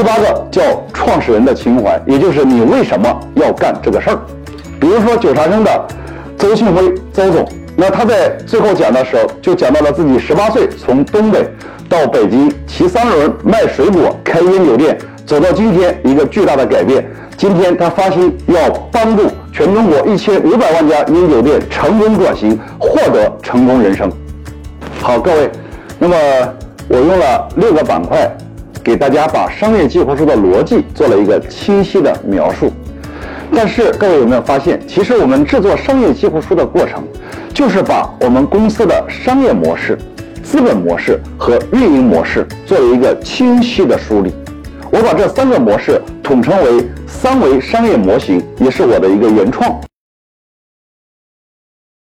第八个叫创始人的情怀，也就是你为什么要干这个事儿。比如说九茶生的邹庆辉邹总，那他在最后讲的时候就讲到了自己十八岁从东北到北京骑三轮卖水果开烟酒店，走到今天一个巨大的改变。今天他发心要帮助全中国一千五百万家烟酒店成功转型，获得成功人生。好，各位，那么我用了六个板块，给大家把商业计划书的逻辑做了一个清晰的描述。但是各位有没有发现，其实我们制作商业计划书的过程，就是把我们公司的商业模式、资本模式和运营模式做了一个清晰的梳理。我把这三个模式统称为三维商业模型，也是我的一个原创。